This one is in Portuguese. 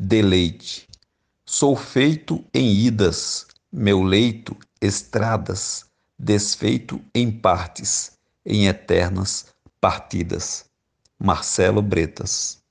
deleite. Sou feito em idas, meu leito, estradas, desfeito em partes, em eternas partidas. Marcelo Bretas